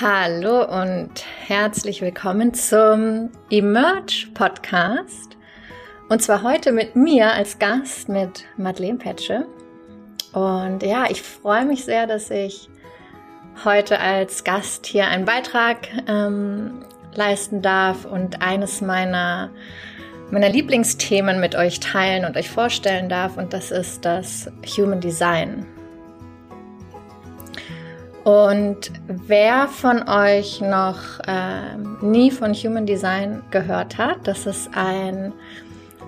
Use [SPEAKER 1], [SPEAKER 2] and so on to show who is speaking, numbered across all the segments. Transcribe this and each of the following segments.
[SPEAKER 1] Hallo und herzlich willkommen zum Emerge Podcast. Und zwar heute mit mir als Gast mit Madeleine Petsche. Und ja, ich freue mich sehr, dass ich heute als Gast hier einen Beitrag ähm, leisten darf und eines meiner, meiner Lieblingsthemen mit euch teilen und euch vorstellen darf. Und das ist das Human Design. Und wer von euch noch äh, nie von Human Design gehört hat, das ist ein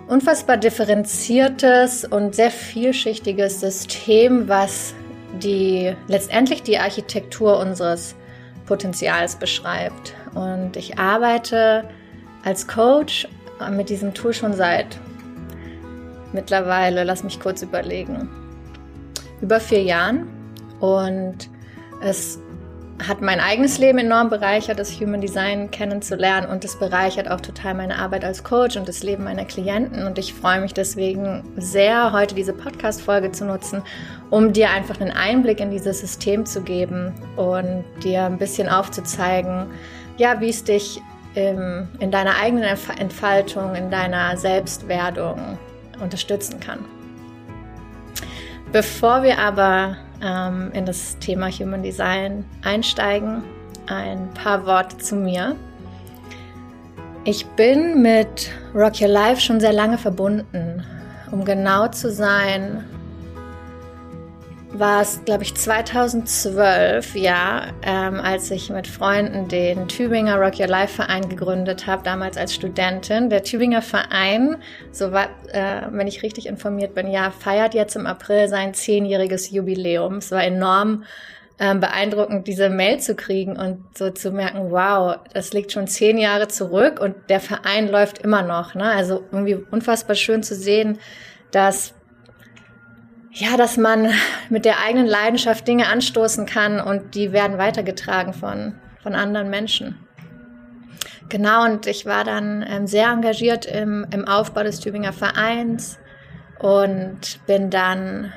[SPEAKER 1] unfassbar differenziertes und sehr vielschichtiges System, was die letztendlich die Architektur unseres Potenzials beschreibt. Und ich arbeite als Coach mit diesem Tool schon seit mittlerweile, lass mich kurz überlegen, über vier Jahren. Und es hat mein eigenes Leben enorm bereichert, das Human Design kennenzulernen und es bereichert auch total meine Arbeit als Coach und das Leben meiner Klienten und ich freue mich deswegen sehr, heute diese Podcast-Folge zu nutzen, um dir einfach einen Einblick in dieses System zu geben und dir ein bisschen aufzuzeigen, ja, wie es dich im, in deiner eigenen Entfaltung, in deiner Selbstwerdung unterstützen kann. Bevor wir aber ähm, in das Thema Human Design einsteigen, ein paar Worte zu mir. Ich bin mit Rock Your Life schon sehr lange verbunden. Um genau zu sein, war es, glaube ich, 2012, ja, ähm, als ich mit Freunden den Tübinger Rock Your Life Verein gegründet habe, damals als Studentin. Der Tübinger Verein, so war, äh, wenn ich richtig informiert bin, ja, feiert jetzt im April sein zehnjähriges Jubiläum. Es war enorm ähm, beeindruckend, diese Mail zu kriegen und so zu merken, wow, das liegt schon zehn Jahre zurück und der Verein läuft immer noch. Ne? Also irgendwie unfassbar schön zu sehen, dass ja, dass man mit der eigenen Leidenschaft Dinge anstoßen kann und die werden weitergetragen von, von anderen Menschen. Genau, und ich war dann ähm, sehr engagiert im, im Aufbau des Tübinger Vereins und bin dann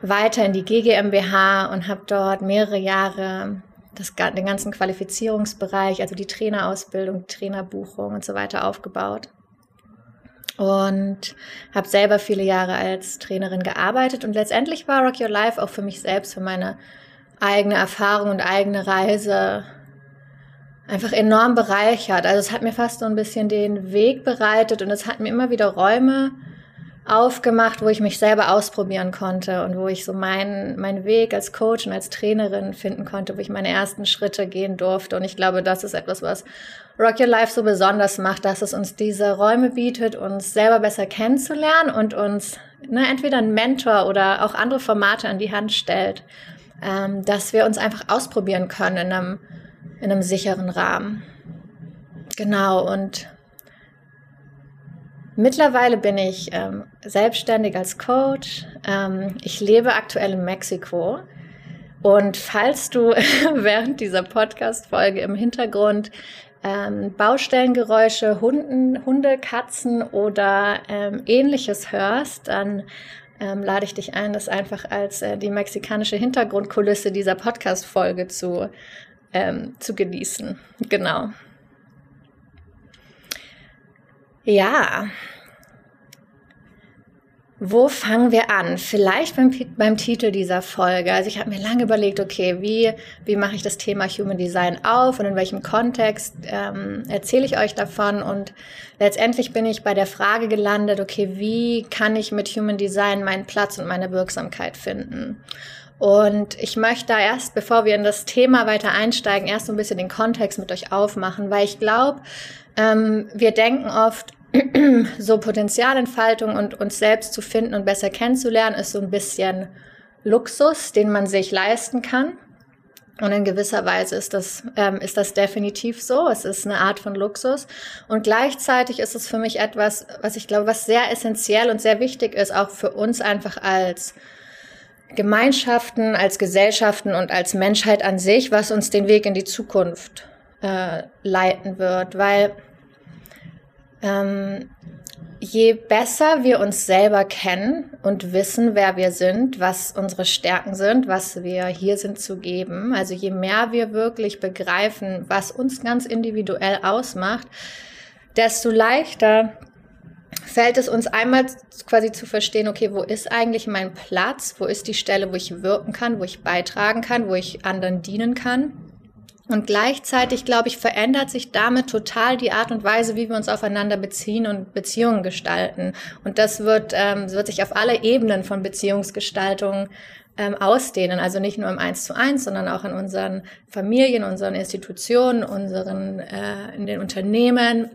[SPEAKER 1] weiter in die GGMBH und habe dort mehrere Jahre das, den ganzen Qualifizierungsbereich, also die Trainerausbildung, Trainerbuchung und so weiter aufgebaut und habe selber viele Jahre als Trainerin gearbeitet und letztendlich war Rock Your Life auch für mich selbst, für meine eigene Erfahrung und eigene Reise einfach enorm bereichert. Also es hat mir fast so ein bisschen den Weg bereitet und es hat mir immer wieder Räume aufgemacht, wo ich mich selber ausprobieren konnte und wo ich so meinen, meinen Weg als Coach und als Trainerin finden konnte, wo ich meine ersten Schritte gehen durfte. Und ich glaube, das ist etwas, was Rock Your Life so besonders macht, dass es uns diese Räume bietet, uns selber besser kennenzulernen und uns ne, entweder einen Mentor oder auch andere Formate an die Hand stellt, ähm, dass wir uns einfach ausprobieren können in einem, in einem sicheren Rahmen. Genau, und Mittlerweile bin ich ähm, selbstständig als Coach. Ähm, ich lebe aktuell in Mexiko. Und falls du während dieser Podcast-Folge im Hintergrund ähm, Baustellengeräusche, Hunden, Hunde, Katzen oder ähm, ähnliches hörst, dann ähm, lade ich dich ein, das einfach als äh, die mexikanische Hintergrundkulisse dieser Podcast-Folge zu, ähm, zu genießen. Genau. Ja. Wo fangen wir an? Vielleicht beim, beim Titel dieser Folge. Also ich habe mir lange überlegt, okay, wie, wie mache ich das Thema Human Design auf und in welchem Kontext ähm, erzähle ich euch davon? Und letztendlich bin ich bei der Frage gelandet, okay, wie kann ich mit Human Design meinen Platz und meine Wirksamkeit finden? Und ich möchte da erst, bevor wir in das Thema weiter einsteigen, erst so ein bisschen den Kontext mit euch aufmachen, weil ich glaube, ähm, wir denken oft, so Potenzialentfaltung und uns selbst zu finden und besser kennenzulernen, ist so ein bisschen Luxus, den man sich leisten kann. Und in gewisser Weise ist das, ähm, ist das definitiv so. Es ist eine Art von Luxus. Und gleichzeitig ist es für mich etwas, was ich glaube, was sehr essentiell und sehr wichtig ist, auch für uns einfach als Gemeinschaften, als Gesellschaften und als Menschheit an sich, was uns den Weg in die Zukunft äh, leiten wird. Weil ähm, je besser wir uns selber kennen und wissen, wer wir sind, was unsere Stärken sind, was wir hier sind zu geben, also je mehr wir wirklich begreifen, was uns ganz individuell ausmacht, desto leichter fällt es uns einmal quasi zu verstehen, okay, wo ist eigentlich mein Platz? Wo ist die Stelle, wo ich wirken kann, wo ich beitragen kann, wo ich anderen dienen kann? Und gleichzeitig, glaube ich, verändert sich damit total die Art und Weise, wie wir uns aufeinander beziehen und Beziehungen gestalten. Und das wird, ähm, wird sich auf alle Ebenen von Beziehungsgestaltung ähm, ausdehnen. Also nicht nur im Eins zu eins, sondern auch in unseren Familien, unseren Institutionen, unseren, äh, in den Unternehmen,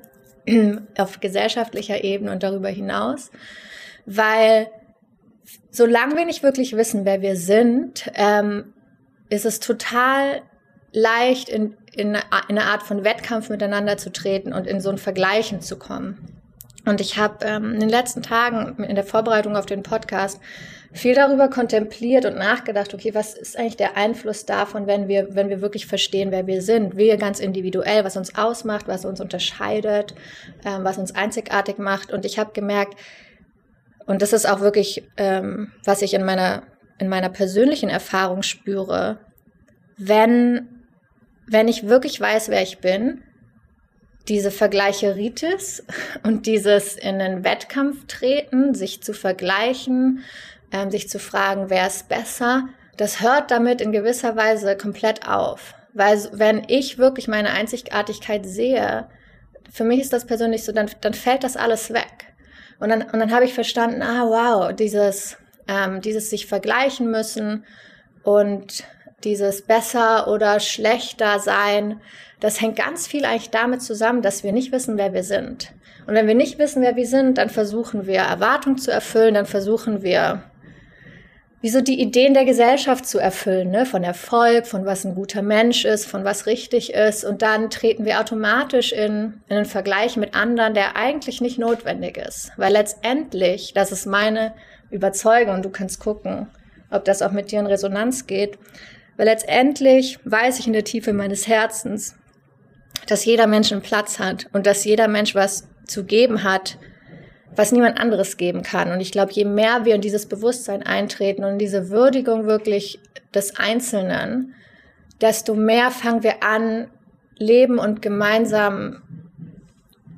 [SPEAKER 1] auf gesellschaftlicher Ebene und darüber hinaus. Weil solange wir nicht wirklich wissen, wer wir sind, ähm, ist es total leicht in, in, in eine Art von Wettkampf miteinander zu treten und in so ein Vergleichen zu kommen. Und ich habe ähm, in den letzten Tagen in der Vorbereitung auf den Podcast viel darüber kontempliert und nachgedacht, okay, was ist eigentlich der Einfluss davon, wenn wir, wenn wir wirklich verstehen, wer wir sind, wir ganz individuell, was uns ausmacht, was uns unterscheidet, ähm, was uns einzigartig macht. Und ich habe gemerkt, und das ist auch wirklich, ähm, was ich in meiner, in meiner persönlichen Erfahrung spüre, wenn wenn ich wirklich weiß, wer ich bin, diese Vergleicheritis und dieses in einen Wettkampf treten, sich zu vergleichen, ähm, sich zu fragen, wer ist besser, das hört damit in gewisser Weise komplett auf. Weil wenn ich wirklich meine Einzigartigkeit sehe, für mich ist das persönlich so, dann, dann fällt das alles weg. Und dann, und dann habe ich verstanden, ah wow, dieses, ähm, dieses sich vergleichen müssen und dieses besser oder schlechter sein, das hängt ganz viel eigentlich damit zusammen, dass wir nicht wissen, wer wir sind. Und wenn wir nicht wissen, wer wir sind, dann versuchen wir Erwartungen zu erfüllen, dann versuchen wir wie so die Ideen der Gesellschaft zu erfüllen, ne? von Erfolg, von was ein guter Mensch ist, von was richtig ist. Und dann treten wir automatisch in, in einen Vergleich mit anderen, der eigentlich nicht notwendig ist. Weil letztendlich, das ist meine Überzeugung, du kannst gucken, ob das auch mit dir in Resonanz geht, weil letztendlich weiß ich in der Tiefe meines Herzens, dass jeder Mensch einen Platz hat und dass jeder Mensch was zu geben hat, was niemand anderes geben kann. Und ich glaube, je mehr wir in dieses Bewusstsein eintreten und in diese Würdigung wirklich des Einzelnen, desto mehr fangen wir an, leben und gemeinsam,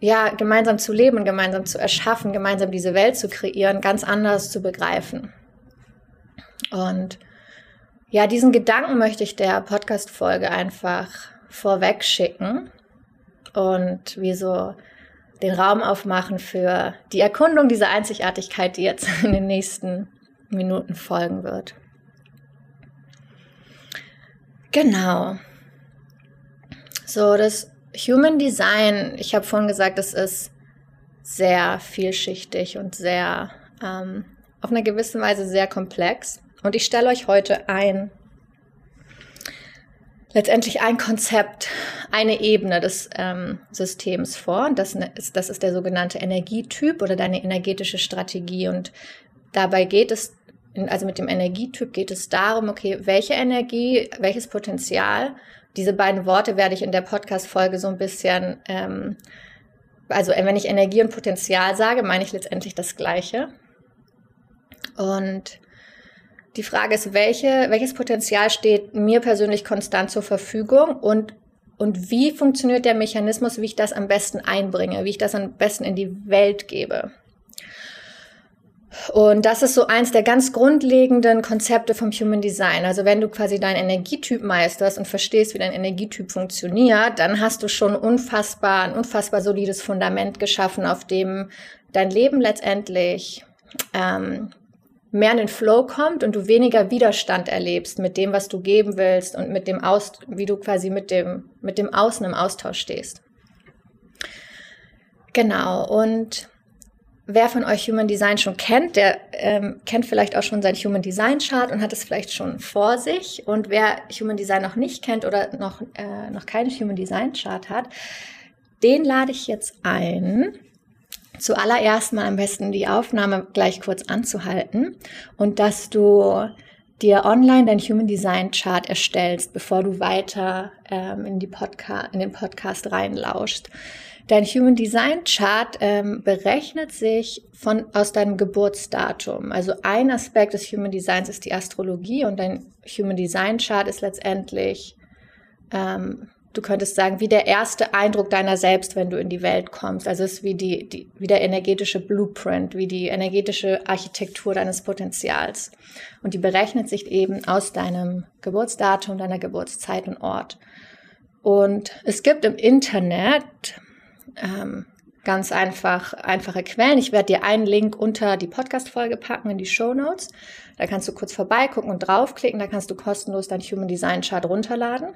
[SPEAKER 1] ja, gemeinsam zu leben gemeinsam zu erschaffen, gemeinsam diese Welt zu kreieren, ganz anders zu begreifen. Und ja, diesen Gedanken möchte ich der Podcast-Folge einfach vorweg schicken und wie so den Raum aufmachen für die Erkundung dieser Einzigartigkeit, die jetzt in den nächsten Minuten folgen wird. Genau. So, das Human Design, ich habe vorhin gesagt, es ist sehr vielschichtig und sehr ähm, auf einer gewissen Weise sehr komplex. Und ich stelle euch heute ein, letztendlich ein Konzept, eine Ebene des ähm, Systems vor. Und das ist, das ist der sogenannte Energietyp oder deine energetische Strategie. Und dabei geht es, also mit dem Energietyp geht es darum, okay, welche Energie, welches Potenzial, diese beiden Worte werde ich in der Podcast-Folge so ein bisschen, ähm, also wenn ich Energie und Potenzial sage, meine ich letztendlich das Gleiche. Und die Frage ist, welche, welches Potenzial steht mir persönlich konstant zur Verfügung und, und wie funktioniert der Mechanismus, wie ich das am besten einbringe, wie ich das am besten in die Welt gebe. Und das ist so eins der ganz grundlegenden Konzepte vom Human Design. Also wenn du quasi deinen Energietyp meisterst und verstehst, wie dein Energietyp funktioniert, dann hast du schon unfassbar, ein unfassbar solides Fundament geschaffen, auf dem dein Leben letztendlich ähm, mehr in den Flow kommt und du weniger Widerstand erlebst mit dem, was du geben willst und mit dem Aus, wie du quasi mit dem, mit dem Außen im Austausch stehst. Genau. Und wer von euch Human Design schon kennt, der ähm, kennt vielleicht auch schon sein Human Design Chart und hat es vielleicht schon vor sich. Und wer Human Design noch nicht kennt oder noch, äh, noch keinen Human Design Chart hat, den lade ich jetzt ein, zuallererst mal am besten die Aufnahme gleich kurz anzuhalten und dass du dir online dein Human Design Chart erstellst, bevor du weiter ähm, in, die in den Podcast reinlauschst. Dein Human Design Chart ähm, berechnet sich von, aus deinem Geburtsdatum. Also ein Aspekt des Human Designs ist die Astrologie und dein Human Design Chart ist letztendlich ähm, du könntest sagen, wie der erste Eindruck deiner selbst, wenn du in die Welt kommst. Also es ist wie die, die, wie der energetische Blueprint, wie die energetische Architektur deines Potenzials. Und die berechnet sich eben aus deinem Geburtsdatum, deiner Geburtszeit und Ort. Und es gibt im Internet ähm, ganz einfach einfache Quellen. Ich werde dir einen Link unter die Podcast-Folge packen in die Show Notes. Da kannst du kurz vorbeigucken und draufklicken. Da kannst du kostenlos dein Human Design Chart runterladen.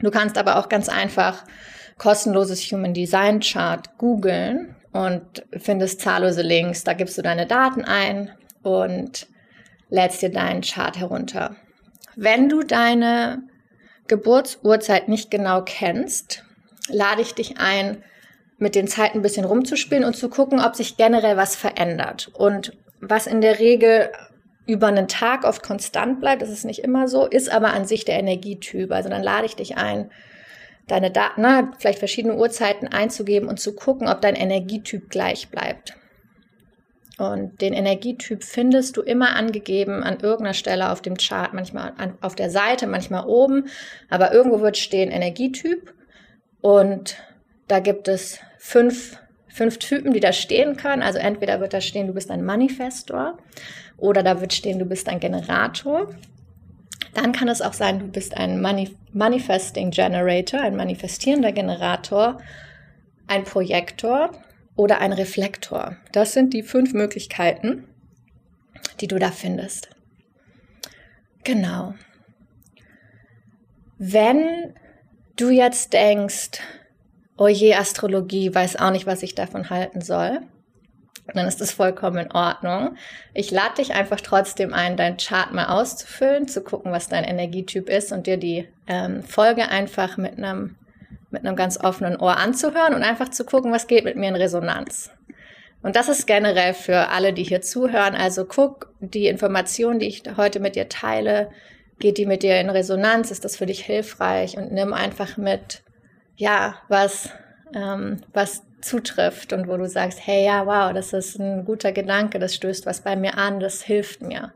[SPEAKER 1] Du kannst aber auch ganz einfach kostenloses Human Design Chart googeln und findest zahllose Links. Da gibst du deine Daten ein und lädst dir deinen Chart herunter. Wenn du deine Geburtsurzeit nicht genau kennst, lade ich dich ein, mit den Zeiten ein bisschen rumzuspielen und zu gucken, ob sich generell was verändert. Und was in der Regel über einen Tag oft konstant bleibt, das ist nicht immer so, ist aber an sich der Energietyp. Also dann lade ich dich ein, deine Daten, na, vielleicht verschiedene Uhrzeiten einzugeben und zu gucken, ob dein Energietyp gleich bleibt. Und den Energietyp findest du immer angegeben an irgendeiner Stelle auf dem Chart, manchmal an, auf der Seite, manchmal oben, aber irgendwo wird stehen Energietyp und da gibt es fünf, fünf Typen, die da stehen können. Also entweder wird da stehen, du bist ein Manifestor, oder da wird stehen, du bist ein Generator. Dann kann es auch sein, du bist ein Manif Manifesting Generator, ein manifestierender Generator, ein Projektor oder ein Reflektor. Das sind die fünf Möglichkeiten, die du da findest. Genau. Wenn du jetzt denkst, oh je, Astrologie, weiß auch nicht, was ich davon halten soll, dann ist das vollkommen in Ordnung. Ich lade dich einfach trotzdem ein, dein Chart mal auszufüllen, zu gucken, was dein Energietyp ist und dir die ähm, Folge einfach mit einem mit einem ganz offenen Ohr anzuhören und einfach zu gucken, was geht mit mir in Resonanz. Und das ist generell für alle, die hier zuhören. Also guck, die Information, die ich heute mit dir teile, geht die mit dir in Resonanz? Ist das für dich hilfreich? Und nimm einfach mit, ja, was, ähm, was zutrifft und wo du sagst, hey, ja, wow, das ist ein guter Gedanke, das stößt was bei mir an, das hilft mir.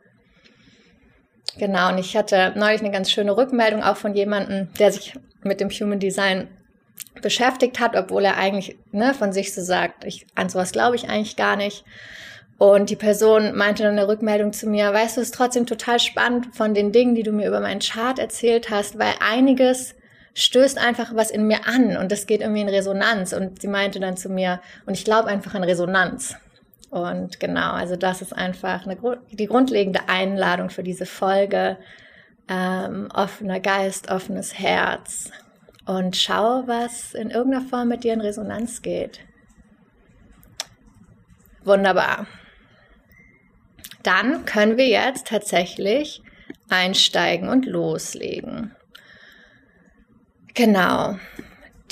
[SPEAKER 1] Genau, und ich hatte neulich eine ganz schöne Rückmeldung auch von jemandem, der sich mit dem Human Design beschäftigt hat, obwohl er eigentlich ne, von sich so sagt, ich, an sowas glaube ich eigentlich gar nicht. Und die Person meinte dann eine Rückmeldung zu mir, weißt du, es ist trotzdem total spannend von den Dingen, die du mir über meinen Chart erzählt hast, weil einiges stößt einfach was in mir an und das geht irgendwie in Resonanz. Und sie meinte dann zu mir, und ich glaube einfach an Resonanz. Und genau, also das ist einfach eine, die grundlegende Einladung für diese Folge. Ähm, offener Geist, offenes Herz. Und schau, was in irgendeiner Form mit dir in Resonanz geht. Wunderbar. Dann können wir jetzt tatsächlich einsteigen und loslegen. Genau.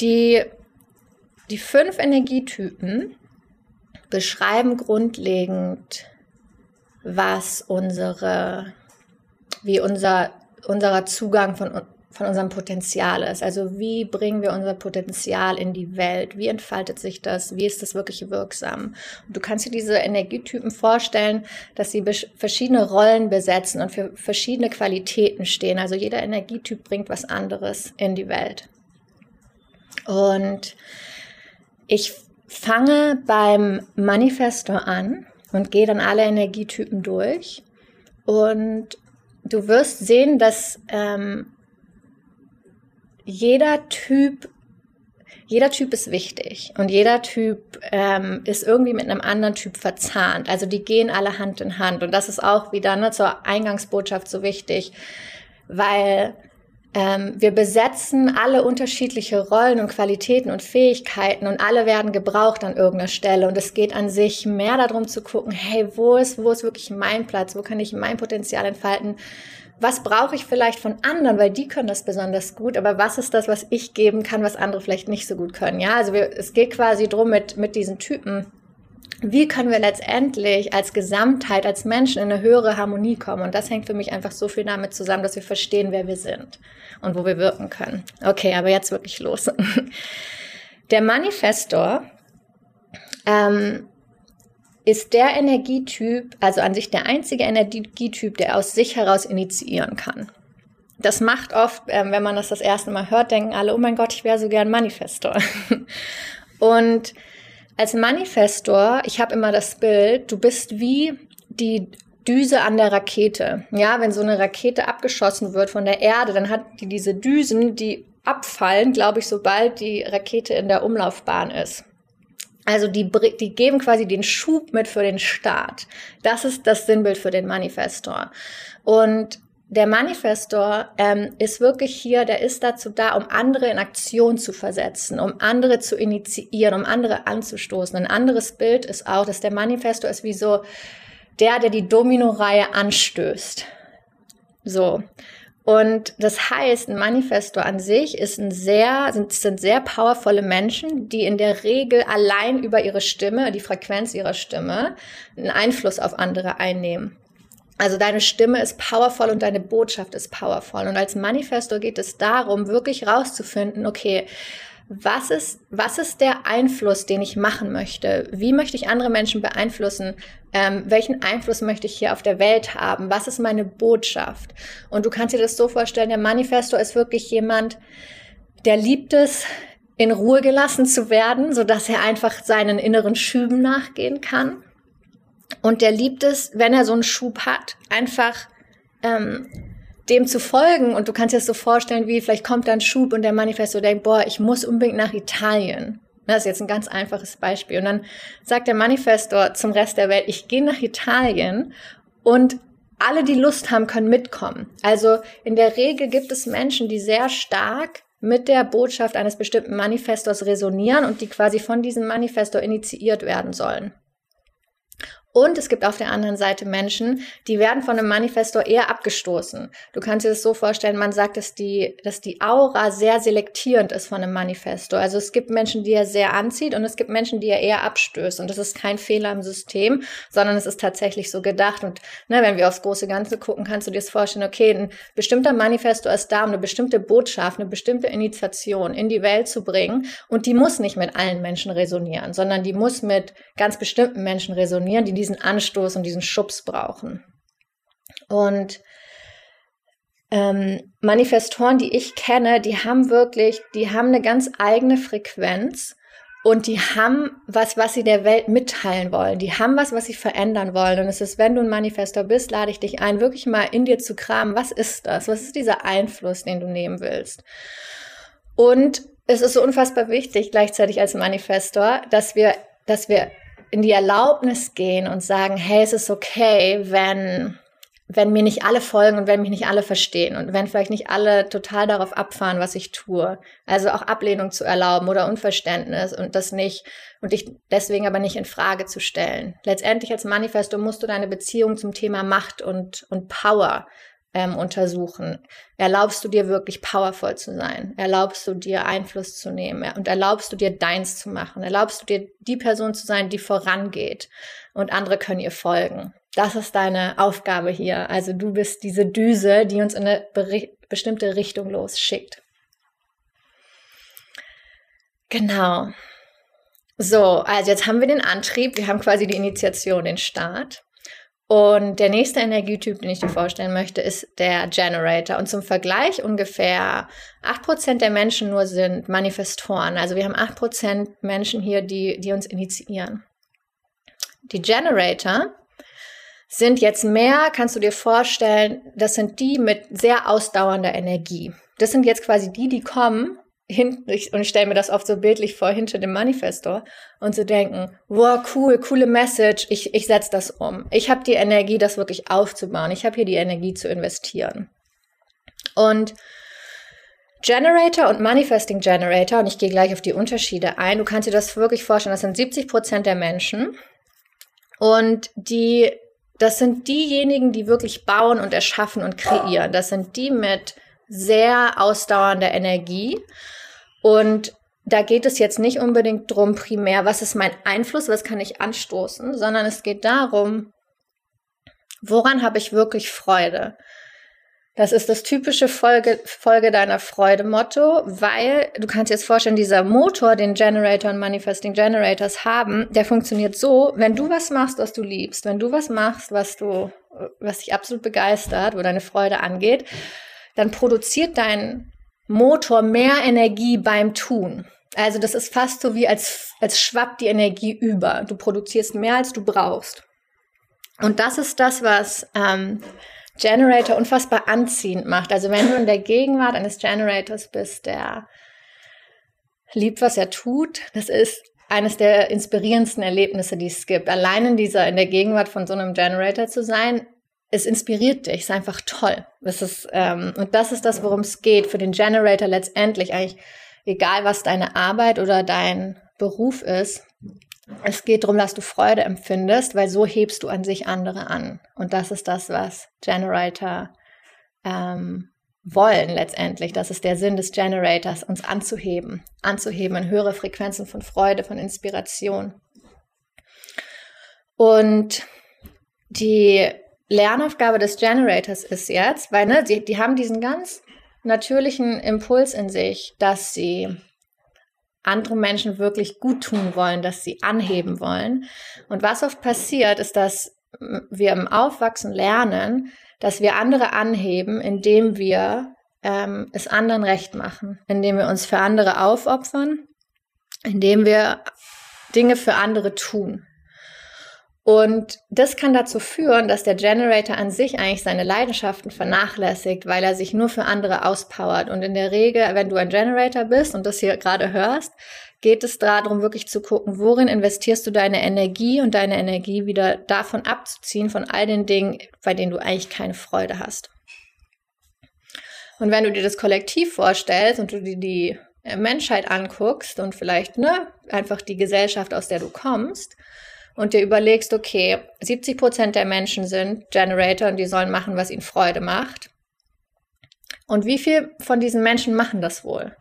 [SPEAKER 1] Die, die fünf Energietypen beschreiben grundlegend, was unsere, wie unser, unserer Zugang von von unserem Potenzial ist. Also wie bringen wir unser Potenzial in die Welt? Wie entfaltet sich das? Wie ist das wirklich wirksam? Und du kannst dir diese Energietypen vorstellen, dass sie verschiedene Rollen besetzen und für verschiedene Qualitäten stehen. Also jeder Energietyp bringt was anderes in die Welt. Und ich fange beim Manifesto an und gehe dann alle Energietypen durch. Und du wirst sehen, dass ähm, jeder Typ, jeder Typ ist wichtig und jeder Typ ähm, ist irgendwie mit einem anderen Typ verzahnt. Also die gehen alle Hand in Hand und das ist auch wieder ne, zur Eingangsbotschaft so wichtig, weil ähm, wir besetzen alle unterschiedliche Rollen und Qualitäten und Fähigkeiten und alle werden gebraucht an irgendeiner Stelle. Und es geht an sich mehr darum zu gucken, hey, wo ist, wo ist wirklich mein Platz? Wo kann ich mein Potenzial entfalten? Was brauche ich vielleicht von anderen, weil die können das besonders gut, aber was ist das, was ich geben kann, was andere vielleicht nicht so gut können? Ja, also wir, es geht quasi drum mit, mit diesen Typen wie können wir letztendlich als Gesamtheit, als Menschen in eine höhere Harmonie kommen? Und das hängt für mich einfach so viel damit zusammen, dass wir verstehen, wer wir sind und wo wir wirken können. Okay, aber jetzt wirklich los. Der Manifestor ähm, ist der Energietyp, also an sich der einzige Energietyp, der aus sich heraus initiieren kann. Das macht oft, ähm, wenn man das das erste Mal hört, denken alle, oh mein Gott, ich wäre so gern Manifestor. Und als Manifestor, ich habe immer das Bild, du bist wie die Düse an der Rakete. Ja, wenn so eine Rakete abgeschossen wird von der Erde, dann hat die diese Düsen, die abfallen, glaube ich, sobald die Rakete in der Umlaufbahn ist. Also die, die geben quasi den Schub mit für den Start. Das ist das Sinnbild für den Manifestor. Und der Manifestor ähm, ist wirklich hier, der ist dazu da, um andere in Aktion zu versetzen, um andere zu initiieren, um andere anzustoßen. Ein anderes Bild ist auch, dass der Manifestor ist wie so der, der die Domino-Reihe anstößt. So. Und das heißt, ein Manifestor an sich ist ein sehr, sind, sind sehr powervolle Menschen, die in der Regel allein über ihre Stimme, die Frequenz ihrer Stimme, einen Einfluss auf andere einnehmen. Also deine Stimme ist powerful und deine Botschaft ist powerful. Und als Manifestor geht es darum, wirklich rauszufinden, okay, was ist, was ist der Einfluss, den ich machen möchte? Wie möchte ich andere Menschen beeinflussen? Ähm, welchen Einfluss möchte ich hier auf der Welt haben? Was ist meine Botschaft? Und du kannst dir das so vorstellen, der Manifestor ist wirklich jemand, der liebt es, in Ruhe gelassen zu werden, so dass er einfach seinen inneren Schüben nachgehen kann. Und der liebt es, wenn er so einen Schub hat, einfach ähm, dem zu folgen. Und du kannst dir das so vorstellen, wie vielleicht kommt da ein Schub und der Manifesto denkt, boah, ich muss unbedingt nach Italien. Das ist jetzt ein ganz einfaches Beispiel. Und dann sagt der Manifestor zum Rest der Welt, ich gehe nach Italien und alle, die Lust haben, können mitkommen. Also in der Regel gibt es Menschen, die sehr stark mit der Botschaft eines bestimmten Manifestors resonieren und die quasi von diesem Manifestor initiiert werden sollen. Und es gibt auf der anderen Seite Menschen, die werden von einem Manifestor eher abgestoßen. Du kannst dir das so vorstellen, man sagt, dass die, dass die Aura sehr selektierend ist von einem Manifestor. Also es gibt Menschen, die er sehr anzieht und es gibt Menschen, die er eher abstößt. Und das ist kein Fehler im System, sondern es ist tatsächlich so gedacht. Und ne, wenn wir aufs große Ganze gucken, kannst du dir das vorstellen, okay, ein bestimmter Manifestor ist da, um eine bestimmte Botschaft, eine bestimmte Initiation in die Welt zu bringen. Und die muss nicht mit allen Menschen resonieren, sondern die muss mit ganz bestimmten Menschen resonieren, die diesen Anstoß und diesen Schubs brauchen. Und ähm, Manifestoren, die ich kenne, die haben wirklich, die haben eine ganz eigene Frequenz und die haben was, was sie der Welt mitteilen wollen. Die haben was, was sie verändern wollen. Und es ist, wenn du ein Manifestor bist, lade ich dich ein, wirklich mal in dir zu kramen. Was ist das? Was ist dieser Einfluss, den du nehmen willst? Und es ist so unfassbar wichtig, gleichzeitig als Manifestor, dass wir, dass wir in die Erlaubnis gehen und sagen, hey, es ist okay, wenn, wenn mir nicht alle folgen und wenn mich nicht alle verstehen und wenn vielleicht nicht alle total darauf abfahren, was ich tue. Also auch Ablehnung zu erlauben oder Unverständnis und das nicht und dich deswegen aber nicht in Frage zu stellen. Letztendlich als Manifesto musst du deine Beziehung zum Thema Macht und, und Power ähm, untersuchen. Erlaubst du dir wirklich powerful zu sein? Erlaubst du dir Einfluss zu nehmen? Und erlaubst du dir deins zu machen? Erlaubst du dir die Person zu sein, die vorangeht und andere können ihr folgen? Das ist deine Aufgabe hier. Also du bist diese Düse, die uns in eine bestimmte Richtung losschickt. Genau. So, also jetzt haben wir den Antrieb, wir haben quasi die Initiation, den Start. Und der nächste Energietyp, den ich dir vorstellen möchte, ist der Generator. Und zum Vergleich ungefähr acht Prozent der Menschen nur sind Manifestoren. Also wir haben acht Prozent Menschen hier, die, die uns initiieren. Die Generator sind jetzt mehr, kannst du dir vorstellen, das sind die mit sehr ausdauernder Energie. Das sind jetzt quasi die, die kommen hin, ich, und ich stelle mir das oft so bildlich vor, hinter dem Manifestor und zu denken, wow, cool, coole Message, ich, ich setze das um. Ich habe die Energie, das wirklich aufzubauen. Ich habe hier die Energie zu investieren. Und Generator und Manifesting Generator, und ich gehe gleich auf die Unterschiede ein, du kannst dir das wirklich vorstellen, das sind 70 Prozent der Menschen und die, das sind diejenigen, die wirklich bauen und erschaffen und kreieren. Das sind die mit sehr ausdauernder Energie und da geht es jetzt nicht unbedingt drum primär, was ist mein Einfluss, was kann ich anstoßen, sondern es geht darum, woran habe ich wirklich Freude? Das ist das typische Folge, Folge deiner Freude-Motto, weil du kannst dir jetzt vorstellen, dieser Motor, den Generator und Manifesting Generators haben, der funktioniert so, wenn du was machst, was du liebst, wenn du was machst, was du, was dich absolut begeistert, wo deine Freude angeht, dann produziert dein Motor mehr Energie beim Tun. Also das ist fast so wie als, als schwappt die Energie über. Du produzierst mehr, als du brauchst. Und das ist das, was ähm, Generator unfassbar anziehend macht. Also wenn du in der Gegenwart eines Generators bist, der liebt, was er tut, das ist eines der inspirierendsten Erlebnisse, die es gibt. Allein in dieser, in der Gegenwart von so einem Generator zu sein, es inspiriert dich, ist einfach toll. Das ist, ähm, und das ist das, worum es geht für den Generator letztendlich. Eigentlich egal, was deine Arbeit oder dein Beruf ist, es geht darum, dass du Freude empfindest, weil so hebst du an sich andere an. Und das ist das, was Generator ähm, wollen letztendlich. Das ist der Sinn des Generators, uns anzuheben, anzuheben in höhere Frequenzen von Freude, von Inspiration. Und die Lernaufgabe des Generators ist jetzt, weil ne, die, die haben diesen ganz natürlichen Impuls in sich, dass sie andere Menschen wirklich gut tun wollen, dass sie anheben wollen. Und was oft passiert, ist, dass wir im Aufwachsen lernen, dass wir andere anheben, indem wir ähm, es anderen recht machen, indem wir uns für andere aufopfern, indem wir Dinge für andere tun. Und das kann dazu führen, dass der Generator an sich eigentlich seine Leidenschaften vernachlässigt, weil er sich nur für andere auspowert. Und in der Regel, wenn du ein Generator bist und das hier gerade hörst, geht es darum, wirklich zu gucken, worin investierst du deine Energie und deine Energie wieder davon abzuziehen, von all den Dingen, bei denen du eigentlich keine Freude hast. Und wenn du dir das Kollektiv vorstellst und du dir die Menschheit anguckst und vielleicht ne, einfach die Gesellschaft, aus der du kommst, und dir überlegst, okay, 70 Prozent der Menschen sind Generator und die sollen machen, was ihnen Freude macht. Und wie viel von diesen Menschen machen das wohl?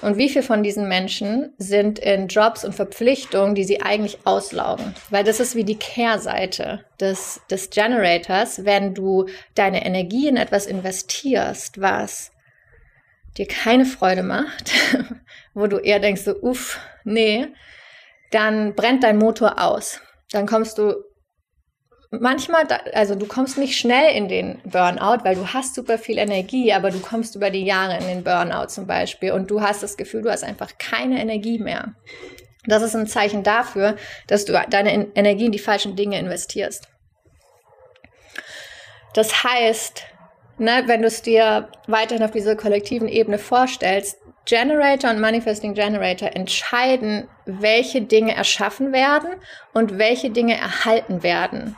[SPEAKER 1] Und wie viel von diesen Menschen sind in Jobs und Verpflichtungen, die sie eigentlich auslaugen? Weil das ist wie die Kehrseite des, des Generators, wenn du deine Energie in etwas investierst, was dir keine Freude macht, wo du eher denkst so, uff, nee, dann brennt dein Motor aus dann kommst du manchmal, also du kommst nicht schnell in den Burnout, weil du hast super viel Energie, aber du kommst über die Jahre in den Burnout zum Beispiel und du hast das Gefühl, du hast einfach keine Energie mehr. Das ist ein Zeichen dafür, dass du deine Energie in die falschen Dinge investierst. Das heißt, ne, wenn du es dir weiterhin auf dieser kollektiven Ebene vorstellst, Generator und Manifesting Generator entscheiden, welche Dinge erschaffen werden und welche Dinge erhalten werden.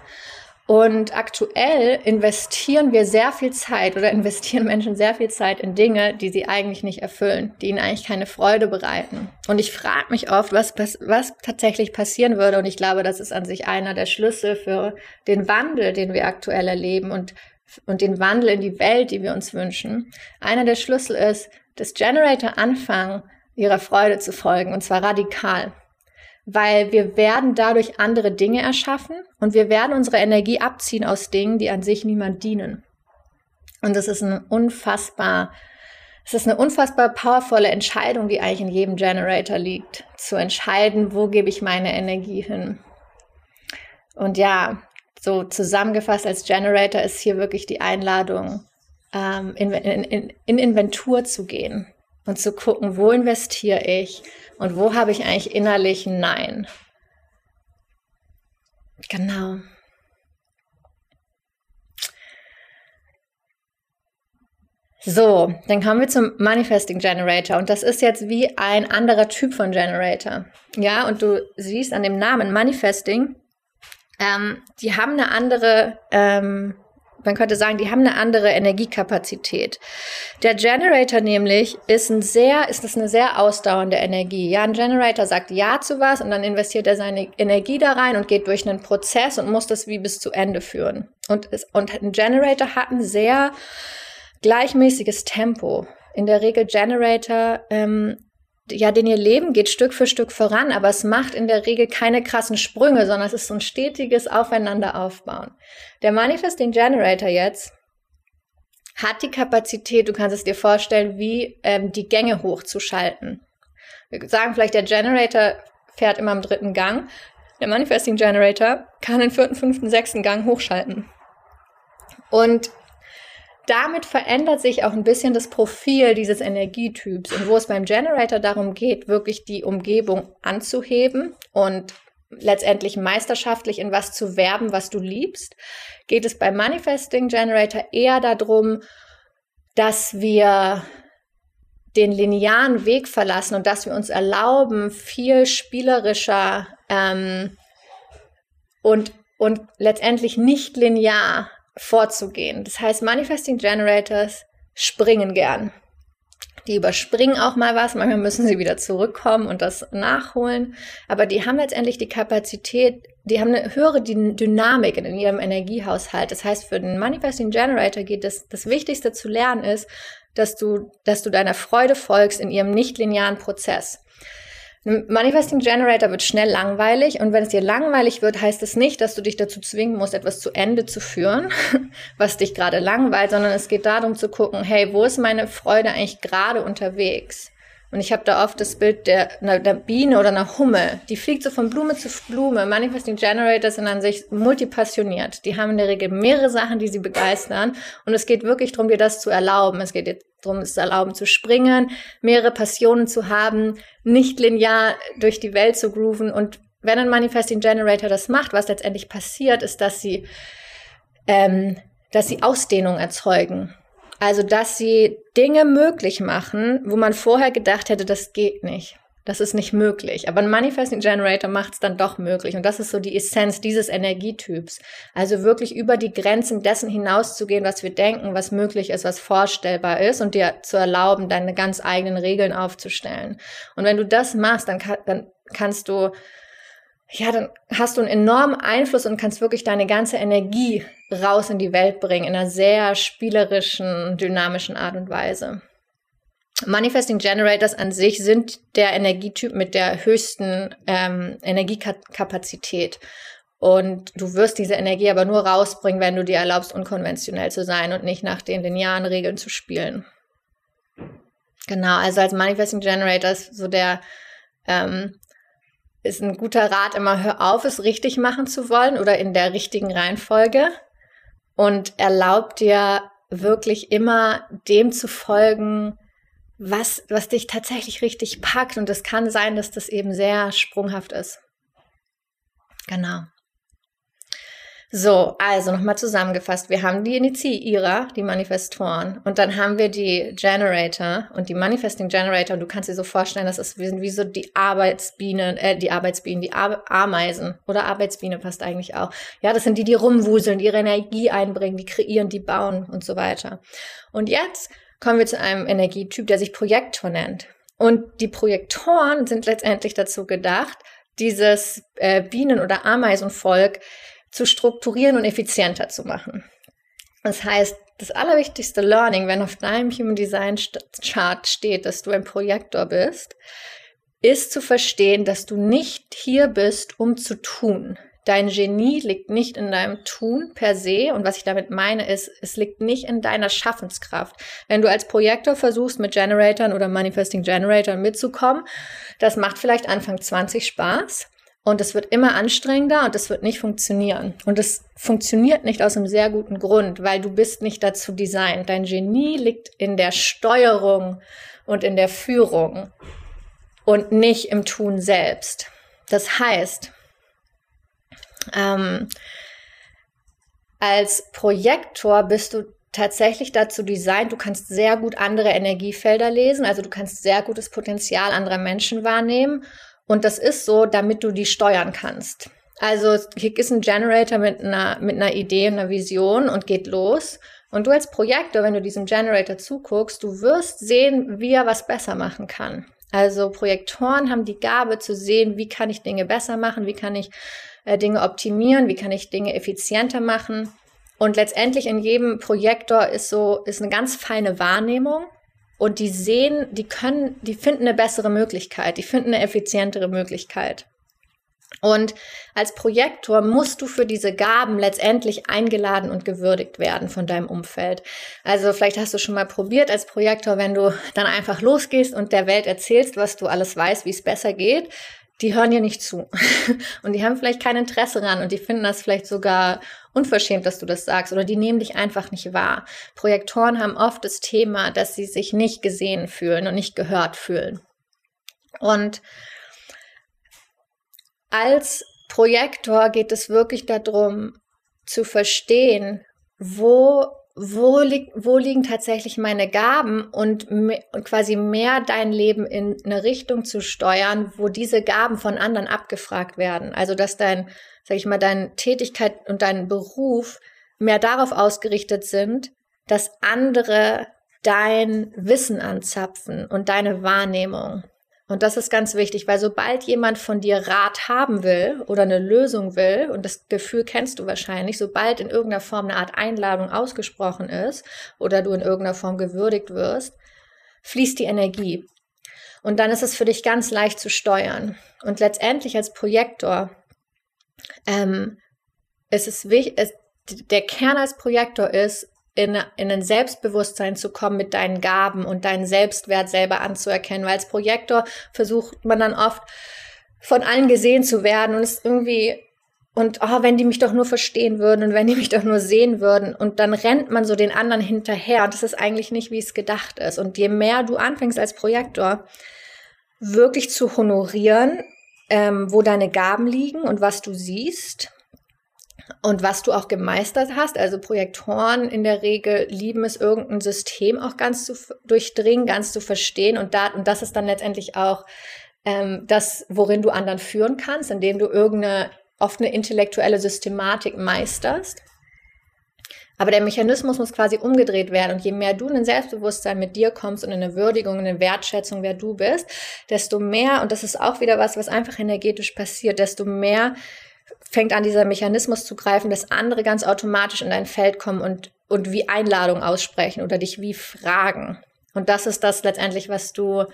[SPEAKER 1] Und aktuell investieren wir sehr viel Zeit oder investieren Menschen sehr viel Zeit in Dinge, die sie eigentlich nicht erfüllen, die ihnen eigentlich keine Freude bereiten. Und ich frage mich oft, was, was tatsächlich passieren würde. Und ich glaube, das ist an sich einer der Schlüssel für den Wandel, den wir aktuell erleben und, und den Wandel in die Welt, die wir uns wünschen. Einer der Schlüssel ist, dass Generator anfangen, ihrer Freude zu folgen, und zwar radikal. Weil wir werden dadurch andere Dinge erschaffen und wir werden unsere Energie abziehen aus Dingen, die an sich niemand dienen. Und das ist ein unfassbar, es ist eine unfassbar powervolle Entscheidung, die eigentlich in jedem Generator liegt, zu entscheiden, wo gebe ich meine Energie hin. Und ja, so zusammengefasst als Generator ist hier wirklich die Einladung, ähm, in, in, in Inventur zu gehen und zu gucken, wo investiere ich und wo habe ich eigentlich innerlich Nein. Genau. So, dann kommen wir zum Manifesting Generator und das ist jetzt wie ein anderer Typ von Generator. Ja, und du siehst an dem Namen Manifesting, ähm, die haben eine andere ähm, man könnte sagen, die haben eine andere Energiekapazität. Der Generator nämlich ist ein sehr, ist das eine sehr ausdauernde Energie. Ja, ein Generator sagt Ja zu was und dann investiert er seine Energie da rein und geht durch einen Prozess und muss das wie bis zu Ende führen. Und, und ein Generator hat ein sehr gleichmäßiges Tempo. In der Regel Generator ähm, ja, den ihr Leben geht Stück für Stück voran, aber es macht in der Regel keine krassen Sprünge, sondern es ist so ein stetiges Aufeinander aufbauen. Der Manifesting Generator jetzt hat die Kapazität, du kannst es dir vorstellen, wie ähm, die Gänge hochzuschalten. Wir sagen vielleicht, der Generator fährt immer im dritten Gang. Der Manifesting Generator kann den vierten, fünften, sechsten Gang hochschalten. Und damit verändert sich auch ein bisschen das Profil dieses Energietyps. Und wo es beim Generator darum geht, wirklich die Umgebung anzuheben und letztendlich meisterschaftlich in was zu werben, was du liebst, geht es beim Manifesting Generator eher darum, dass wir den linearen Weg verlassen und dass wir uns erlauben, viel spielerischer ähm, und, und letztendlich nicht linear vorzugehen. Das heißt, Manifesting Generators springen gern. Die überspringen auch mal was, manchmal müssen sie wieder zurückkommen und das nachholen, aber die haben letztendlich die Kapazität, die haben eine höhere Dynamik in ihrem Energiehaushalt. Das heißt, für den Manifesting Generator geht es, das Wichtigste zu lernen ist, dass du, dass du deiner Freude folgst in ihrem nicht-linearen Prozess. Manifesting Generator wird schnell langweilig und wenn es dir langweilig wird, heißt es nicht, dass du dich dazu zwingen musst, etwas zu Ende zu führen, was dich gerade langweilt, sondern es geht darum zu gucken, hey, wo ist meine Freude eigentlich gerade unterwegs? Und ich habe da oft das Bild der der Biene oder einer Hummel, die fliegt so von Blume zu Blume. Manifesting Generators sind an sich multipassioniert. Die haben in der Regel mehrere Sachen, die sie begeistern. Und es geht wirklich darum, dir das zu erlauben. Es geht darum, es zu erlauben zu springen, mehrere Passionen zu haben, nicht linear durch die Welt zu grooven. Und wenn ein Manifesting Generator das macht, was letztendlich passiert, ist, dass sie, ähm, dass sie Ausdehnung erzeugen. Also, dass sie Dinge möglich machen, wo man vorher gedacht hätte, das geht nicht. Das ist nicht möglich. Aber ein Manifesting Generator macht es dann doch möglich. Und das ist so die Essenz dieses Energietyps. Also wirklich über die Grenzen dessen hinauszugehen, was wir denken, was möglich ist, was vorstellbar ist und dir zu erlauben, deine ganz eigenen Regeln aufzustellen. Und wenn du das machst, dann, kann, dann kannst du ja, dann hast du einen enormen Einfluss und kannst wirklich deine ganze Energie raus in die Welt bringen, in einer sehr spielerischen, dynamischen Art und Weise. Manifesting Generators an sich sind der Energietyp mit der höchsten ähm, Energiekapazität. Und du wirst diese Energie aber nur rausbringen, wenn du dir erlaubst, unkonventionell zu sein und nicht nach den linearen Regeln zu spielen. Genau, also als Manifesting Generator ist so der ähm, ist ein guter Rat immer, hör auf, es richtig machen zu wollen oder in der richtigen Reihenfolge und erlaub dir wirklich immer dem zu folgen, was, was dich tatsächlich richtig packt. Und es kann sein, dass das eben sehr sprunghaft ist. Genau. So, also nochmal zusammengefasst. Wir haben die Initiierer, die Manifestoren, und dann haben wir die Generator und die Manifesting Generator. Und du kannst dir so vorstellen, das ist, wir sind wie so die Arbeitsbienen, äh, die Arbeitsbienen, die Ar Ameisen oder Arbeitsbiene passt eigentlich auch. Ja, das sind die, die rumwuseln, ihre Energie einbringen, die kreieren, die bauen und so weiter. Und jetzt kommen wir zu einem Energietyp, der sich Projektor nennt. Und die Projektoren sind letztendlich dazu gedacht, dieses äh, Bienen- oder Ameisenvolk zu strukturieren und effizienter zu machen. Das heißt, das allerwichtigste Learning, wenn auf deinem Human Design Chart steht, dass du ein Projektor bist, ist zu verstehen, dass du nicht hier bist, um zu tun. Dein Genie liegt nicht in deinem Tun per se. Und was ich damit meine, ist, es liegt nicht in deiner Schaffenskraft. Wenn du als Projektor versuchst, mit Generatoren oder Manifesting Generatoren mitzukommen, das macht vielleicht Anfang 20 Spaß. Und es wird immer anstrengender und es wird nicht funktionieren. Und es funktioniert nicht aus einem sehr guten Grund, weil du bist nicht dazu designt. Dein Genie liegt in der Steuerung und in der Führung und nicht im Tun selbst. Das heißt, ähm, als Projektor bist du tatsächlich dazu designt, du kannst sehr gut andere Energiefelder lesen, also du kannst sehr gutes Potenzial anderer Menschen wahrnehmen und das ist so, damit du die steuern kannst. Also hier ist ein Generator mit einer, mit einer Idee und einer Vision und geht los. Und du als Projektor, wenn du diesem Generator zuguckst, du wirst sehen, wie er was besser machen kann. Also Projektoren haben die Gabe zu sehen, wie kann ich Dinge besser machen, wie kann ich äh, Dinge optimieren, wie kann ich Dinge effizienter machen. Und letztendlich in jedem Projektor ist so, ist eine ganz feine Wahrnehmung und die sehen, die können, die finden eine bessere Möglichkeit, die finden eine effizientere Möglichkeit. Und als Projektor musst du für diese Gaben letztendlich eingeladen und gewürdigt werden von deinem Umfeld. Also vielleicht hast du schon mal probiert als Projektor, wenn du dann einfach losgehst und der Welt erzählst, was du alles weißt, wie es besser geht, die hören dir nicht zu. Und die haben vielleicht kein Interesse ran und die finden das vielleicht sogar unverschämt, dass du das sagst oder die nehmen dich einfach nicht wahr. Projektoren haben oft das Thema, dass sie sich nicht gesehen fühlen und nicht gehört fühlen. Und als Projektor geht es wirklich darum zu verstehen, wo wo, li wo liegen tatsächlich meine Gaben und, und quasi mehr dein Leben in eine Richtung zu steuern, wo diese Gaben von anderen abgefragt werden. Also dass dein, sag ich mal, deine Tätigkeit und dein Beruf mehr darauf ausgerichtet sind, dass andere dein Wissen anzapfen und deine Wahrnehmung. Und das ist ganz wichtig, weil sobald jemand von dir Rat haben will oder eine Lösung will, und das Gefühl kennst du wahrscheinlich, sobald in irgendeiner Form eine Art Einladung ausgesprochen ist oder du in irgendeiner Form gewürdigt wirst, fließt die Energie. Und dann ist es für dich ganz leicht zu steuern. Und letztendlich als Projektor ähm, ist es wichtig, der Kern als Projektor ist, in, in ein Selbstbewusstsein zu kommen mit deinen Gaben und deinen Selbstwert selber anzuerkennen. Weil als Projektor versucht man dann oft von allen gesehen zu werden und es irgendwie und oh, wenn die mich doch nur verstehen würden und wenn die mich doch nur sehen würden und dann rennt man so den anderen hinterher und das ist eigentlich nicht, wie es gedacht ist. Und je mehr du anfängst als Projektor wirklich zu honorieren, ähm, wo deine Gaben liegen und was du siehst und was du auch gemeistert hast, also Projektoren in der Regel lieben es, irgendein System auch ganz zu durchdringen, ganz zu verstehen. Und, da, und das ist dann letztendlich auch ähm, das, worin du anderen führen kannst, indem du irgendeine, oft eine intellektuelle Systematik meisterst. Aber der Mechanismus muss quasi umgedreht werden. Und je mehr du in ein Selbstbewusstsein mit dir kommst und in eine Würdigung, in eine Wertschätzung, wer du bist, desto mehr, und das ist auch wieder was, was einfach energetisch passiert, desto mehr fängt an, dieser Mechanismus zu greifen, dass andere ganz automatisch in dein Feld kommen und, und wie Einladung aussprechen oder dich wie fragen. Und das ist das letztendlich, was du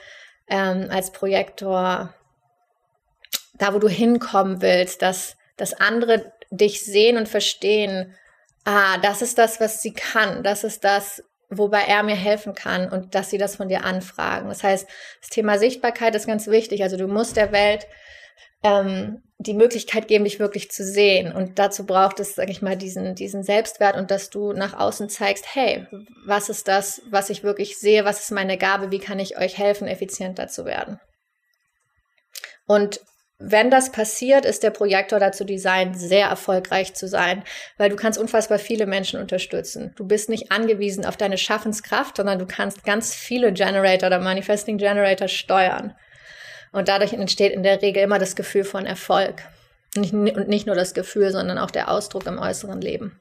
[SPEAKER 1] ähm, als Projektor, da wo du hinkommen willst, dass, dass andere dich sehen und verstehen, ah, das ist das, was sie kann, das ist das, wobei er mir helfen kann und dass sie das von dir anfragen. Das heißt, das Thema Sichtbarkeit ist ganz wichtig. Also du musst der Welt ähm, die Möglichkeit geben, dich wirklich zu sehen. Und dazu braucht es, sage ich mal, diesen, diesen Selbstwert und dass du nach außen zeigst, hey, was ist das, was ich wirklich sehe, was ist meine Gabe, wie kann ich euch helfen, effizienter zu werden. Und wenn das passiert, ist der Projektor dazu designt, sehr erfolgreich zu sein, weil du kannst unfassbar viele Menschen unterstützen. Du bist nicht angewiesen auf deine Schaffenskraft, sondern du kannst ganz viele Generator oder Manifesting Generator steuern. Und dadurch entsteht in der Regel immer das Gefühl von Erfolg. Und nicht nur das Gefühl, sondern auch der Ausdruck im äußeren Leben.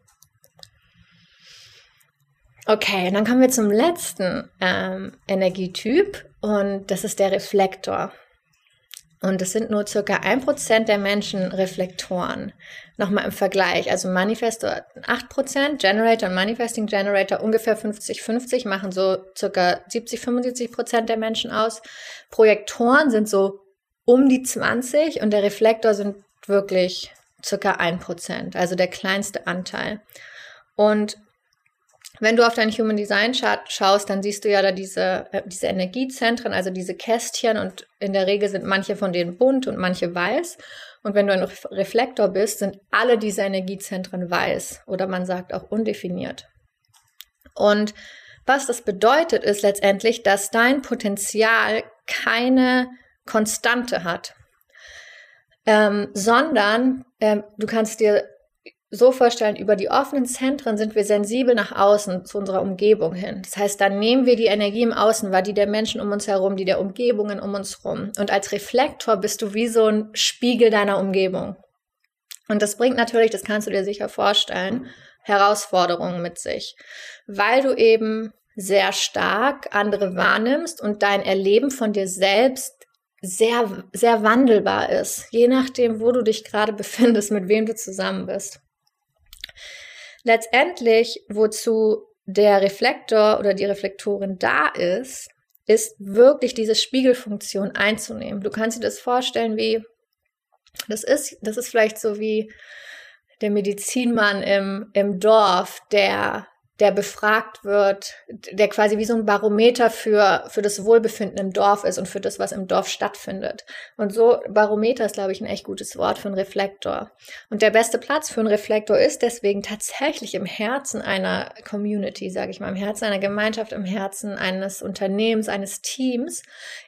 [SPEAKER 1] Okay, dann kommen wir zum letzten ähm, Energietyp und das ist der Reflektor. Und es sind nur circa ein Prozent der Menschen Reflektoren. Nochmal im Vergleich. Also Manifestor 8%, Generator und Manifesting Generator ungefähr 50-50, machen so circa 70-75 Prozent der Menschen aus. Projektoren sind so um die 20 und der Reflektor sind wirklich circa ein Prozent, also der kleinste Anteil. Und wenn du auf deinen Human Design Chart schaust, dann siehst du ja da diese, äh, diese Energiezentren, also diese Kästchen und in der Regel sind manche von denen bunt und manche weiß. Und wenn du ein Reflektor bist, sind alle diese Energiezentren weiß oder man sagt auch undefiniert. Und was das bedeutet, ist letztendlich, dass dein Potenzial keine Konstante hat, ähm, sondern ähm, du kannst dir so vorstellen, über die offenen Zentren sind wir sensibel nach außen zu unserer Umgebung hin. Das heißt, dann nehmen wir die Energie im Außen wahr, die der Menschen um uns herum, die der Umgebungen um uns herum. Und als Reflektor bist du wie so ein Spiegel deiner Umgebung. Und das bringt natürlich, das kannst du dir sicher vorstellen, Herausforderungen mit sich, weil du eben sehr stark andere wahrnimmst und dein Erleben von dir selbst sehr, sehr wandelbar ist, je nachdem, wo du dich gerade befindest, mit wem du zusammen bist. Letztendlich, wozu der Reflektor oder die Reflektorin da ist, ist wirklich diese Spiegelfunktion einzunehmen. Du kannst dir das vorstellen, wie das ist, das ist vielleicht so wie der Medizinmann im, im Dorf, der der befragt wird, der quasi wie so ein Barometer für, für das Wohlbefinden im Dorf ist und für das, was im Dorf stattfindet. Und so, Barometer ist, glaube ich, ein echt gutes Wort für einen Reflektor. Und der beste Platz für einen Reflektor ist deswegen tatsächlich im Herzen einer Community, sage ich mal, im Herzen einer Gemeinschaft, im Herzen eines Unternehmens, eines Teams,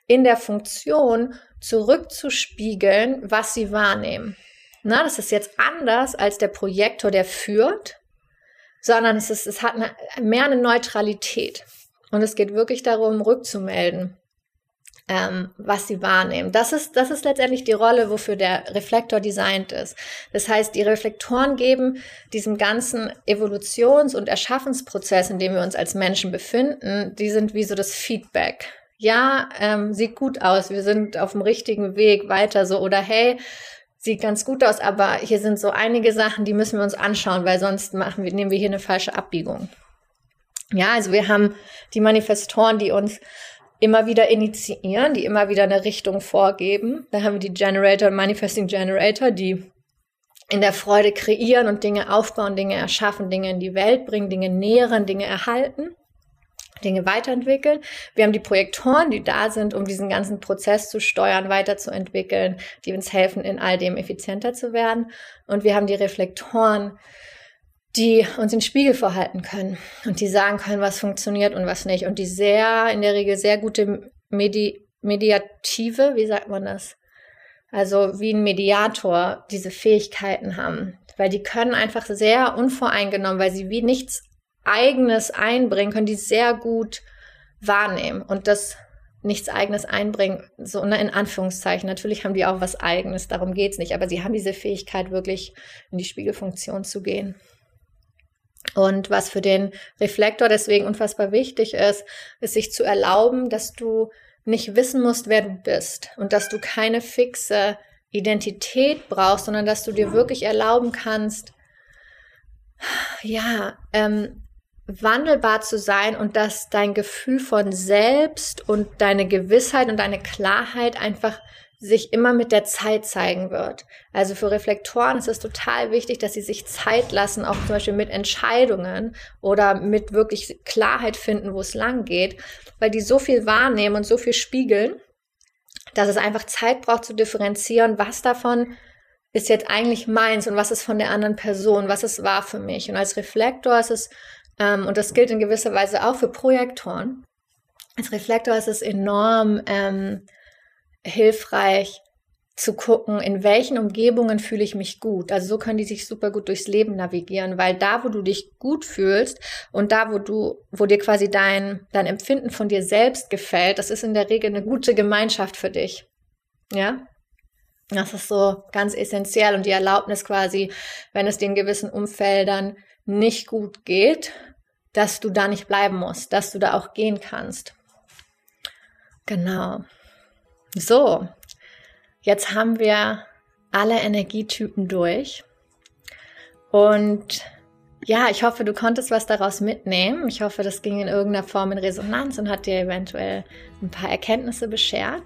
[SPEAKER 1] in der Funktion zurückzuspiegeln, was sie wahrnehmen. Na, das ist jetzt anders als der Projektor, der führt, sondern es, ist, es hat eine, mehr eine Neutralität. Und es geht wirklich darum, rückzumelden, ähm, was sie wahrnehmen. Das ist, das ist letztendlich die Rolle, wofür der Reflektor designt ist. Das heißt, die Reflektoren geben diesem ganzen Evolutions- und Erschaffensprozess, in dem wir uns als Menschen befinden, die sind wie so das Feedback. Ja, ähm, sieht gut aus, wir sind auf dem richtigen Weg weiter so oder hey, sieht ganz gut aus, aber hier sind so einige Sachen, die müssen wir uns anschauen, weil sonst machen wir, nehmen wir hier eine falsche Abbiegung. Ja, also wir haben die Manifestoren, die uns immer wieder initiieren, die immer wieder eine Richtung vorgeben. Da haben wir die Generator, Manifesting Generator, die in der Freude kreieren und Dinge aufbauen, Dinge erschaffen, Dinge in die Welt bringen, Dinge nähren, Dinge erhalten. Dinge weiterentwickeln. Wir haben die Projektoren, die da sind, um diesen ganzen Prozess zu steuern, weiterzuentwickeln, die uns helfen, in all dem effizienter zu werden. Und wir haben die Reflektoren, die uns den Spiegel vorhalten können und die sagen können, was funktioniert und was nicht. Und die sehr, in der Regel sehr gute Medi Mediative, wie sagt man das? Also wie ein Mediator diese Fähigkeiten haben. Weil die können einfach sehr unvoreingenommen, weil sie wie nichts eigenes einbringen, können die sehr gut wahrnehmen und das nichts eigenes einbringen, so ne, in Anführungszeichen. Natürlich haben die auch was eigenes, darum geht's nicht, aber sie haben diese Fähigkeit, wirklich in die Spiegelfunktion zu gehen. Und was für den Reflektor deswegen unfassbar wichtig ist, ist sich zu erlauben, dass du nicht wissen musst, wer du bist und dass du keine fixe Identität brauchst, sondern dass du dir wirklich erlauben kannst, ja, ähm, wandelbar zu sein und dass dein Gefühl von selbst und deine Gewissheit und deine Klarheit einfach sich immer mit der Zeit zeigen wird. Also für Reflektoren ist es total wichtig, dass sie sich Zeit lassen, auch zum Beispiel mit Entscheidungen oder mit wirklich Klarheit finden, wo es lang geht, weil die so viel wahrnehmen und so viel spiegeln, dass es einfach Zeit braucht zu differenzieren, was davon ist jetzt eigentlich meins und was ist von der anderen Person, was es war für mich. Und als Reflektor ist es ähm, und das gilt in gewisser Weise auch für Projektoren. Als Reflektor ist es enorm ähm, hilfreich zu gucken, in welchen Umgebungen fühle ich mich gut. Also so können die sich super gut durchs Leben navigieren, weil da, wo du dich gut fühlst und da, wo du, wo dir quasi dein, dein Empfinden von dir selbst gefällt, das ist in der Regel eine gute Gemeinschaft für dich. Ja? Das ist so ganz essentiell und die Erlaubnis quasi, wenn es den gewissen Umfeldern nicht gut geht, dass du da nicht bleiben musst, dass du da auch gehen kannst. Genau. So, jetzt haben wir alle Energietypen durch. Und ja, ich hoffe, du konntest was daraus mitnehmen. Ich hoffe, das ging in irgendeiner Form in Resonanz und hat dir eventuell ein paar Erkenntnisse beschert.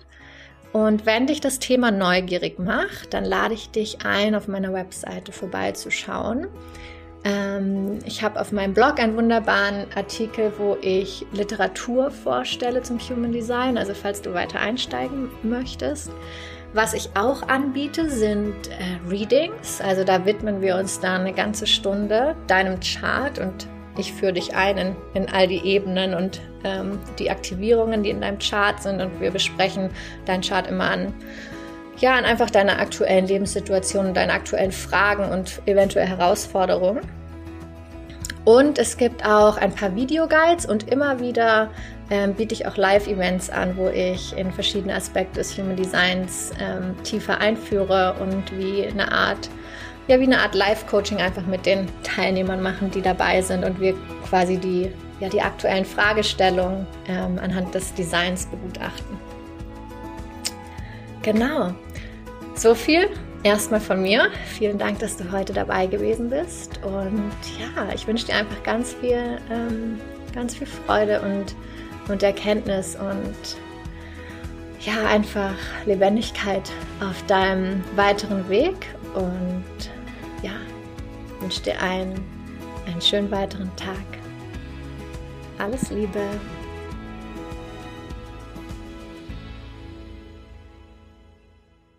[SPEAKER 1] Und wenn dich das Thema neugierig macht, dann lade ich dich ein, auf meiner Webseite vorbeizuschauen. Ähm, ich habe auf meinem Blog einen wunderbaren Artikel, wo ich Literatur vorstelle zum Human Design, also falls du weiter einsteigen möchtest. Was ich auch anbiete, sind äh, Readings. Also da widmen wir uns dann eine ganze Stunde deinem Chart und ich führe dich ein in, in all die Ebenen und ähm, die Aktivierungen, die in deinem Chart sind. Und wir besprechen deinen Chart immer an, ja, an einfach deiner aktuellen Lebenssituation, deine aktuellen Fragen und eventuell Herausforderungen. Und es gibt auch ein paar Videoguides und immer wieder ähm, biete ich auch Live-Events an, wo ich in verschiedene Aspekte des Human Designs ähm, tiefer einführe und wie eine Art, ja, wie eine Art Live-Coaching einfach mit den Teilnehmern machen, die dabei sind und wir quasi die, ja, die aktuellen Fragestellungen ähm, anhand des Designs begutachten. Genau. So viel erstmal von mir. Vielen Dank, dass du heute dabei gewesen bist. Und ja, ich wünsche dir einfach ganz viel, ähm, ganz viel Freude und, und Erkenntnis und ja, einfach Lebendigkeit auf deinem weiteren Weg. Und ja, wünsche dir einen, einen schönen weiteren Tag. Alles Liebe.